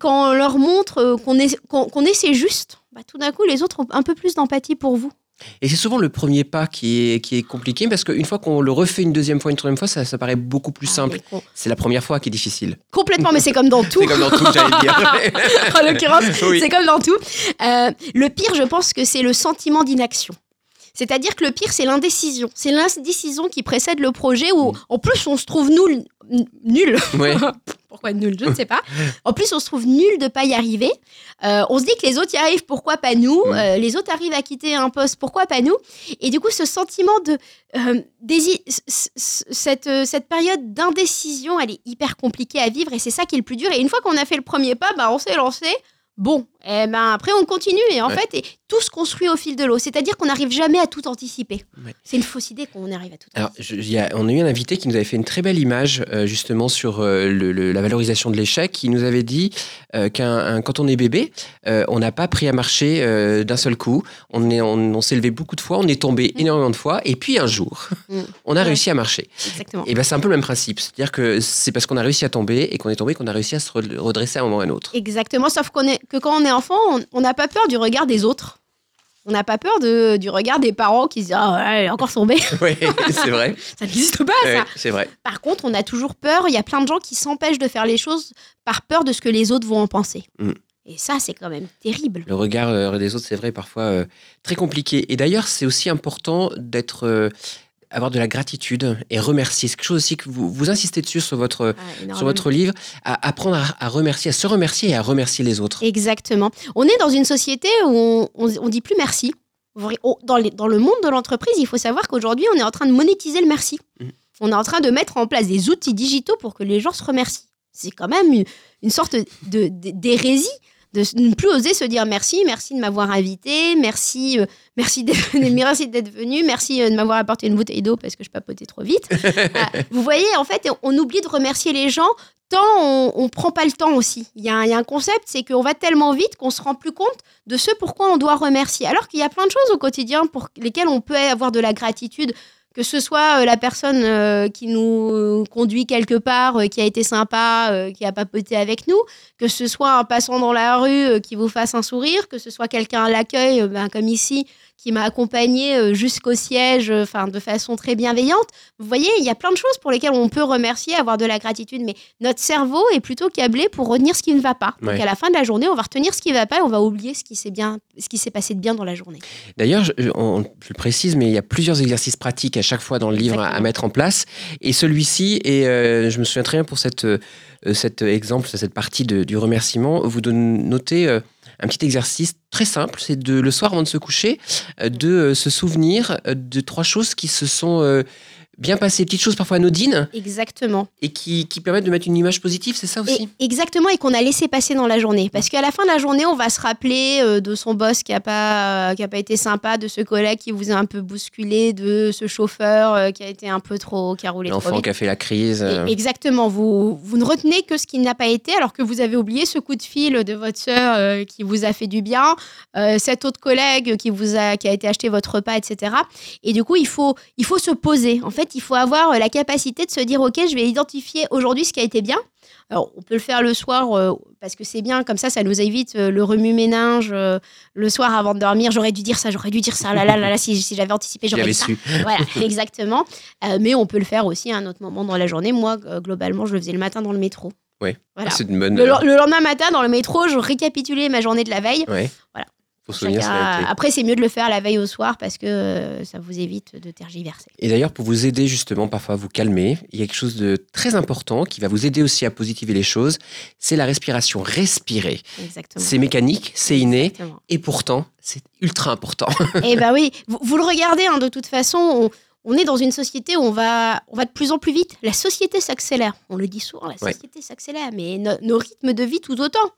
quand on leur montre qu'on est, qu'on, qu'on essaie juste, bah, tout d'un coup, les autres ont un peu plus d'empathie pour vous. Et c'est souvent le premier pas qui est, qui est compliqué parce qu'une fois qu'on le refait une deuxième fois, une troisième fois, ça, ça paraît beaucoup plus Ah, simple. C'est la première fois qui est difficile. complètement, mais c'est comme dans tout. C'est comme dans tout, j'allais dire. en l'occurrence, Oui. c'est comme dans tout. Euh, le pire, je pense que c'est le sentiment d'inaction. C'est-à-dire que le pire, c'est l'indécision. C'est l'indécision qui précède le projet où, en plus, on se trouve nul. nul. Ouais. Pourquoi nul Je ne sais pas. En plus, on se trouve nul de pas y arriver. Euh, on se dit que les autres y arrivent, pourquoi pas nous Mm. Euh, Les autres arrivent à quitter un poste, pourquoi pas nous Et du coup, ce sentiment de euh, cette, cette période d'indécision, elle est hyper compliquée à vivre et c'est ça qui est le plus dur. Et une fois qu'on a fait le premier pas, bah, on s'est lancé. Bon, eh ben après on continue et en Ouais. fait et tout se construit au fil de l'eau. C'est-à-dire qu'on n'arrive jamais à tout anticiper. Ouais. C'est une fausse idée qu'on arrive à tout Alors, anticiper. je- il y a- on a eu un invité qui nous avait fait une très belle image euh, justement sur euh, le- le- la valorisation de l'échec. qui nous avait dit euh, qu'un un- quand on est bébé, euh, on n'a pas appris à marcher d'un seul coup. On est- on, on s'est levé beaucoup de fois, on est tombé Mm. énormément de fois, et puis un jour, Mm. on a Ouais. réussi à marcher. Exactement. Et ben c'est un peu le même principe, c'est-à-dire que c'est parce qu'on a réussi à tomber et qu'on est tombé qu'on a réussi à se re- redresser à un moment ou à un autre. Exactement, sauf qu'on est, que quand on est enfant, on- n'a pas peur du regard des autres. On n'a pas peur de, du regard des parents qui se disent Ah elle est encore tombée. Oui, c'est vrai. ça n'existe pas, c'est vrai. Par contre, on a toujours peur. Il y a plein de gens qui s'empêchent de faire les choses par peur de ce que les autres vont en penser. Mm. Et ça, c'est quand même terrible. Le regard euh, des autres, c'est vrai, parfois euh, très compliqué. Et d'ailleurs, c'est aussi important d'être, euh, avoir de la gratitude et remercier. C'est quelque chose aussi que vous, vous insistez dessus sur votre, Ah, sur votre livre, à apprendre à, à remercier, à se remercier et à remercier les autres. Exactement. On est dans une société où on, on, on dit plus merci. Dans, les- dans le monde de l'entreprise, il faut savoir qu'aujourd'hui, on est en train de monétiser le merci. Mhm. On est en train de mettre en place des outils digitaux pour que les gens se remercient. C'est quand même une, une sorte de- de- d'hérésie de ne plus oser se dire merci, merci de m'avoir invité, merci, euh, merci d'être venu, merci euh, de m'avoir apporté une bouteille d'eau parce que je papotais trop vite. Ah, vous voyez, en fait, on oublie de remercier les gens tant on, on prend pas le temps aussi. Il y, a un- il y a un concept, c'est qu'on va tellement vite qu'on se rend plus compte de ce pourquoi on doit remercier. Alors qu'il y a plein de choses au quotidien pour lesquelles on peut avoir de la gratitude. Que ce soit euh, la personne euh, qui nous conduit quelque part, euh, qui a été sympa, qui a papoté avec nous, que ce soit un passant dans la rue qui vous fasse un sourire, que ce soit quelqu'un à l'accueil, ben, comme ici, qui m'a accompagné euh, jusqu'au siège, euh, enfin de façon très bienveillante. Vous voyez, il y a plein de choses pour lesquelles on peut remercier, avoir de la gratitude, mais notre cerveau est plutôt câblé pour retenir ce qui ne va pas. Donc à la fin de la journée, on va retenir ce qui ne va pas et on va oublier ce qui s'est bien, ce qui s'est passé de bien dans la journée. D'ailleurs, je, on- je le précise, mais il y a plusieurs exercices pratiques à chaque fois dans le livre à, mettre en place. Et celui-ci, et euh, je me souviens très bien pour cette, euh, cet exemple, cette partie de- du remerciement, vous notez euh, un petit exercice très simple, c'est de le soir avant de se coucher, euh, de euh, se souvenir euh, de trois choses qui se sont bien passées, petites choses parfois anodines, Exactement. et qui, qui permettent de mettre une image positive, c'est ça aussi? Et exactement, et qu'on a laissé passer dans la journée. Parce qu'à la fin de la journée, on va se rappeler euh, de son boss qui n'a pas, euh, qui a pas été sympa, de ce collègue qui vous a un peu bousculé, de ce chauffeur euh, qui a été un peu trop, qui a roulé trop L'enfant vite. qui a fait la crise. Et- Exactement, vous, vous ne retenez que ce qui n'a pas été, alors que vous avez oublié ce coup de fil de votre sœur qui vous a fait du bien, cet autre collègue qui vous a, qui a été acheté votre repas, etc. Et du coup, il faut, il faut se poser. En fait, il faut avoir euh, la capacité de se dire, ok, je vais identifier aujourd'hui ce qui a été bien. Alors, on peut le faire le soir euh, parce que c'est bien, comme ça, ça nous évite euh, le remue-ménage euh, le soir avant de dormir. J'aurais dû dire ça, j'aurais dû dire ça, là là là, là si, si j'avais anticipé, j'aurais J'avais dit ça. su. Voilà, exactement. Mais on peut le faire aussi à un autre moment dans la journée. Moi, globalement, je le faisais le matin dans le métro. Ouais. Voilà. C'est une bonne. Le, le lendemain matin, dans le métro, je récapitulais ma journée de la veille. Ouais. Voilà. Faut se souvenir, Chacun- ça a été. Après, c'est mieux de le faire la veille au soir parce que euh, ça vous évite de tergiverser. Et d'ailleurs, pour vous aider justement parfois à vous calmer, il y a quelque chose de très important qui va vous aider aussi à positiver les choses, c'est la respiration. Respirer. Exactement. C'est mécanique, c'est inné, Exactement. et pourtant, c'est ultra important. Eh ben oui, vous, vous le regardez, hein, de toute façon, on, on est dans une société où on va, on va de plus en plus vite. La société s'accélère. On le dit souvent, la société s'accélère, mais no- nos rythmes de vie tout autant.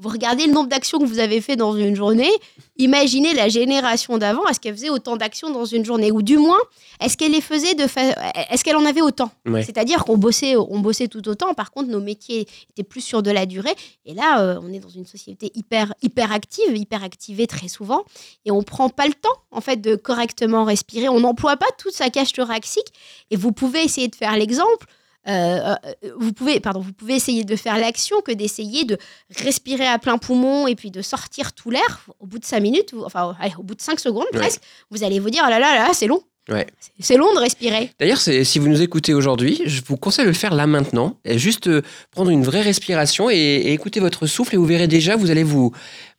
Vous regardez le nombre d'actions que vous avez fait dans une journée, imaginez la génération d'avant, est-ce qu'elle faisait autant d'actions dans une journée? Ou du moins, est-ce qu'elle les faisait de fa- Est-ce qu'elle en avait autant? Ouais. C'est-à-dire qu'on bossait, on bossait tout autant, par contre, nos métiers étaient plus sur de la durée. Et là, euh, on est dans une société hyper, hyper active, hyper activée très souvent, et on prend pas le temps, en fait, de correctement respirer. On n'emploie pas toute sa cage thoracique, et vous pouvez essayer de faire l'exemple. Euh, euh, vous pouvez, pardon, vous pouvez essayer de faire l'action que d'essayer de respirer à plein poumon et puis de sortir tout l'air. Au bout de 5 minutes, enfin, allez, au bout de 5 secondes Ouais. presque, vous allez vous dire, oh là là, là, c'est long. Ouais. C'est- long de respirer. D'ailleurs, si vous nous écoutez aujourd'hui, je vous conseille de le faire là maintenant. Et juste euh, prendre une vraie respiration et, et écouter votre souffle et vous verrez déjà, vous allez vous,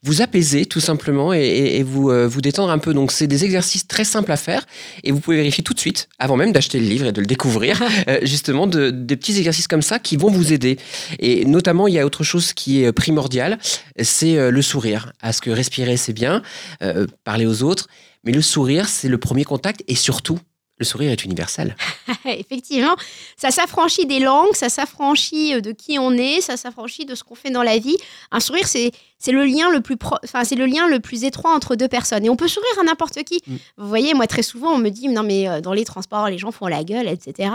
vous apaiser tout simplement et, et- et vous, euh, vous détendre un peu. Donc c'est des exercices très simples à faire et vous pouvez vérifier tout de suite, avant même d'acheter le livre et de le découvrir, euh, justement de, des petits exercices comme ça qui vont vous aider. Et notamment, il y a autre chose qui est primordial, c'est euh, le sourire. À ce que respirer, c'est bien, euh, parler aux autres, mais le sourire, c'est le premier contact et surtout, le sourire est universel. Effectivement, ça s'affranchit des langues, ça s'affranchit euh, de qui on est, ça s'affranchit de ce qu'on fait dans la vie. Un sourire, c'est c'est le lien le plus pro- enfin c'est le lien le plus étroit entre deux personnes. Et on peut sourire à n'importe qui. Mm. Vous voyez, moi très souvent on me dit non mais euh, dans les transports les gens font la gueule, etc.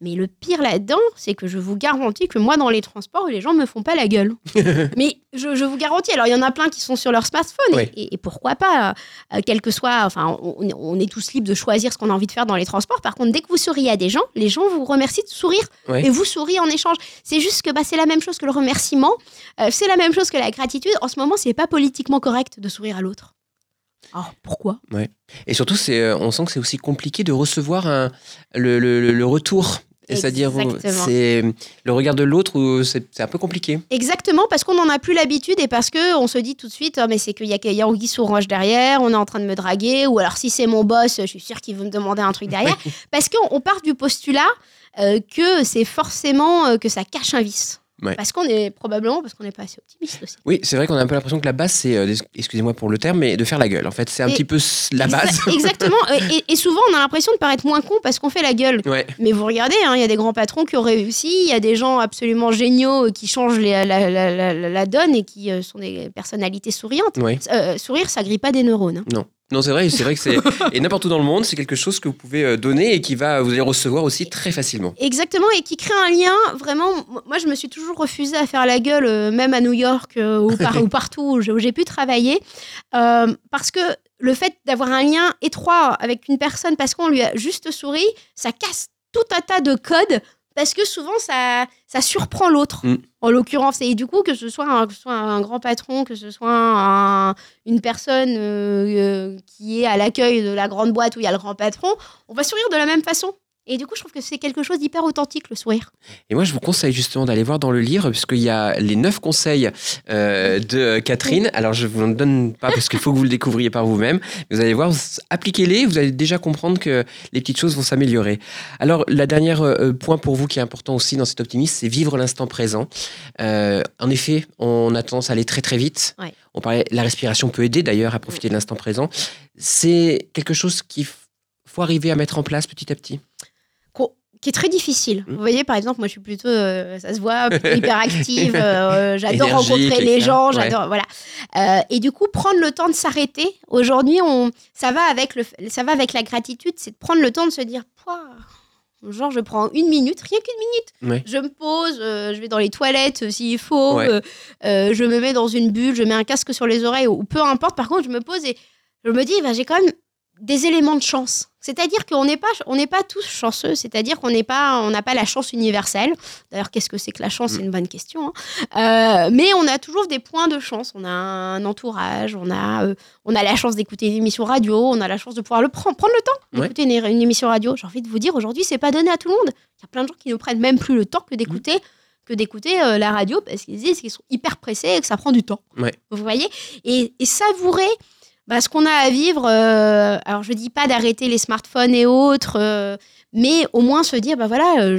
Mais le pire là-dedans, c'est que je vous garantis que moi dans les transports les gens me font pas la gueule. mais je, je vous garantis. Alors il y en a plein qui sont sur leur smartphone Ouais. et, et pourquoi pas, euh, quel que soit. Enfin, on, on est tous libres de choisir ce qu'on a envie de faire dans les transports. Par contre, dès que vous souriez à des gens, les gens vous remercient de sourire Ouais. et vous sourient en échange. C'est juste que bah, c'est la même chose que le remerciement, euh, c'est la même chose que la gratitude. En ce moment, c'est pas politiquement correct de sourire à l'autre. Alors pourquoi? Et surtout, c'est, euh, on sent que c'est aussi compliqué de recevoir un, le, le- le- le retour. C'est-à-dire, euh, c'est le regard de l'autre, c'est un peu compliqué. Exactement, parce qu'on n'en a plus l'habitude et parce que on se dit tout de suite, Ah, mais c'est qu'il y a, il y a Anguille sous roche derrière, on est en train de me draguer, ou alors si c'est mon boss, je suis sûre qu'il veut me demander un truc derrière. parce qu'on on part du postulat euh, que c'est forcément euh, que ça cache un vice. Ouais. Parce qu'on est probablement parce qu'on n'est pas assez optimiste aussi. Oui, c'est vrai qu'on a un peu l'impression que la base, c'est, euh, excusez-moi pour le terme, mais de faire la gueule. En fait, c'est un Et- petit peu la base. Exactement. Et, souvent, on a l'impression de paraître moins con parce qu'on fait la gueule. Ouais. Mais vous regardez, hein, il y a des grands patrons qui ont réussi, il y a des gens absolument géniaux qui changent les- la, la- la- la- la donne et qui euh, sont des personnalités souriantes. Ouais. Euh, sourire, ça grille pas des neurones. hein. Non. Non, c'est vrai, c'est vrai que c'est. Et n'importe où dans le monde, c'est quelque chose que vous pouvez euh, donner et qui va vous allez recevoir aussi très facilement. Exactement, et qui crée un lien. Vraiment, moi, je me suis toujours refusée à faire la gueule, euh, même à New York euh, ou, par- ou partout où j'ai où j'ai pu travailler, euh, parce que le fait d'avoir un lien étroit avec une personne, parce qu'on lui a juste souri, ça casse tout un tas de codes. Parce que souvent, ça, ça surprend l'autre, Mm. en l'occurrence. Et du coup, que ce soit un, que ce soit un grand patron, que ce soit un- une personne euh, euh, qui est à l'accueil de la grande boîte où il y a le grand patron, on va sourire de la même façon. Et du coup, je trouve que c'est quelque chose d'hyper authentique, le sourire. Et moi, je vous conseille justement d'aller voir dans le livre, puisqu'il y a les neuf conseils euh, de Catherine. Alors, je vous en donne pas parce qu'il faut que vous le découvriez par vous-même. Vous allez voir, appliquez-les, vous allez déjà comprendre que les petites choses vont s'améliorer. Alors, la dernière euh, point pour vous qui est important aussi dans cet optimisme, c'est vivre l'instant présent. Euh, en effet, on a tendance à aller très très vite. Ouais. On parlait, la respiration peut aider d'ailleurs à profiter de l'instant présent. C'est quelque chose qu'il faut arriver à mettre en place petit à petit. Qui est très difficile. Mm. Vous voyez, par exemple, moi, je suis plutôt, euh, ça se voit, hyperactive. euh, j'adore Énergique, rencontrer les gens. Ouais. J'adore, voilà. Euh, et du coup, prendre le temps de s'arrêter. Aujourd'hui, on, ça va avec le, ça va avec la gratitude, c'est de prendre le temps de se dire, Pouah, genre, je prends une minute, rien qu'une minute. Ouais. Je me pose, euh, je vais dans les toilettes euh, s'il faut, Ouais. euh, euh, je me mets dans une bulle, je mets un casque sur les oreilles ou, ou peu importe. Par contre, je me pose et je me dis, bah, j'ai quand même des éléments de chance. C'est-à-dire qu'on n'est pas, on n'est pas tous chanceux. C'est-à-dire qu'on n'est pas, on n'a pas la chance universelle. D'ailleurs, qu'est-ce que c'est que la chance? C'est une bonne question. hein. Euh, mais on a toujours des points de chance. On a un entourage, on a, euh, on a la chance d'écouter une émission radio, on a la chance de pouvoir le prendre, prendre le temps Ouais. d'écouter une, une émission radio. J'ai envie de vous dire, aujourd'hui, c'est pas donné à tout le monde. Il y a plein de gens qui ne prennent même plus le temps que d'écouter. que d'écouter euh, la radio parce qu'ils disent qu'ils sont hyper pressés et que ça prend du temps. Ouais. Vous voyez? Et, et savourer bah, ce qu'on a à vivre. euh, alors, je dis pas d'arrêter les smartphones et autres, euh, mais au moins se dire, bah voilà,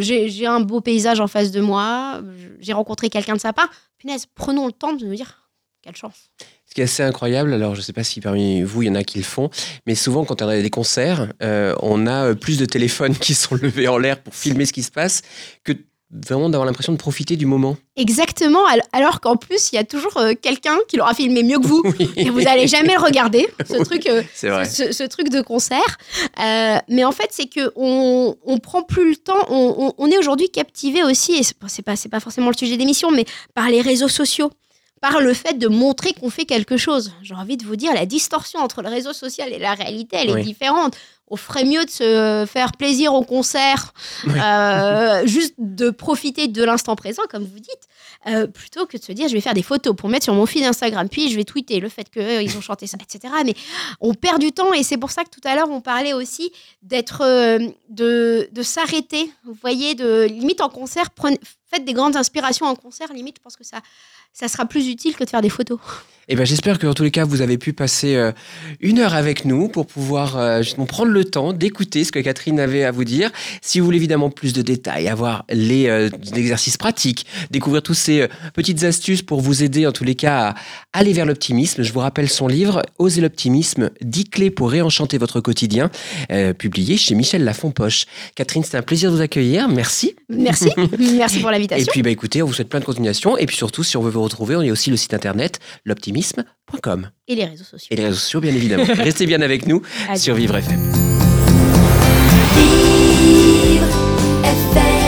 j'ai un beau paysage en face de moi, j'ai rencontré quelqu'un de sympa. Punaise, prenons le temps de me dire, quelle chance. Ce qui est assez incroyable, alors je ne sais pas si parmi vous il y en a qui le font, mais souvent quand on a des concerts, euh, on a euh, plus de téléphones qui sont levés en l'air pour filmer ce qui se passe que vraiment d'avoir l'impression de profiter du moment. Exactement, al- alors qu'en plus, il y a toujours euh, quelqu'un qui l'aura filmé mieux que vous. Oui, Et vous allez jamais le regarder, ce truc, euh, ce, ce truc de concert. Euh, mais en fait, c'est que on, prend plus le temps. On, on- on est aujourd'hui captivé aussi, et c'est c'est pas, pas forcément le sujet d'émission, mais par les réseaux sociaux, par le fait de montrer qu'on fait quelque chose. J'ai envie de vous dire, la distorsion entre le réseau social et la réalité, elle Oui. est différente. On ferait mieux de se faire plaisir au concert, euh, juste de profiter de l'instant présent, comme vous dites, euh, plutôt que de se dire je vais faire des photos pour mettre sur mon feed Instagram, puis je vais tweeter le fait qu'ils ont chanté ça, etc. Mais on perd du temps et c'est pour ça que tout à l'heure on parlait aussi d'être, euh, de, de s'arrêter. Vous voyez, de limite en concert, prenez, faites des grandes inspirations en concert. Limite, je pense que ça, ça sera plus utile que de faire des photos. Eh ben, j'espère que, en tous les cas, vous avez pu passer euh, une heure avec nous pour pouvoir euh, justement prendre le temps d'écouter ce que Catherine avait à vous dire. Si vous voulez évidemment plus de détails, avoir les euh, exercices pratiques, découvrir toutes ces petites astuces pour vous aider, en tous les cas, à aller vers l'optimisme, je vous rappelle son livre Osez l'optimisme 10 clés pour réenchanter votre quotidien, publié chez Michel Lafont-Poche. Catherine, c'était un plaisir de vous accueillir. Merci. Merci. Merci pour et puis, bah, écoutez, on vous souhaite plein de continuation. Et puis surtout, si on veut vous retrouver, on y a aussi le site internet l'optimisme.com. Et les réseaux sociaux. Et les réseaux sociaux, bien évidemment. Restez bien avec nous Adieu. sur Vivre FM. Vivre FM.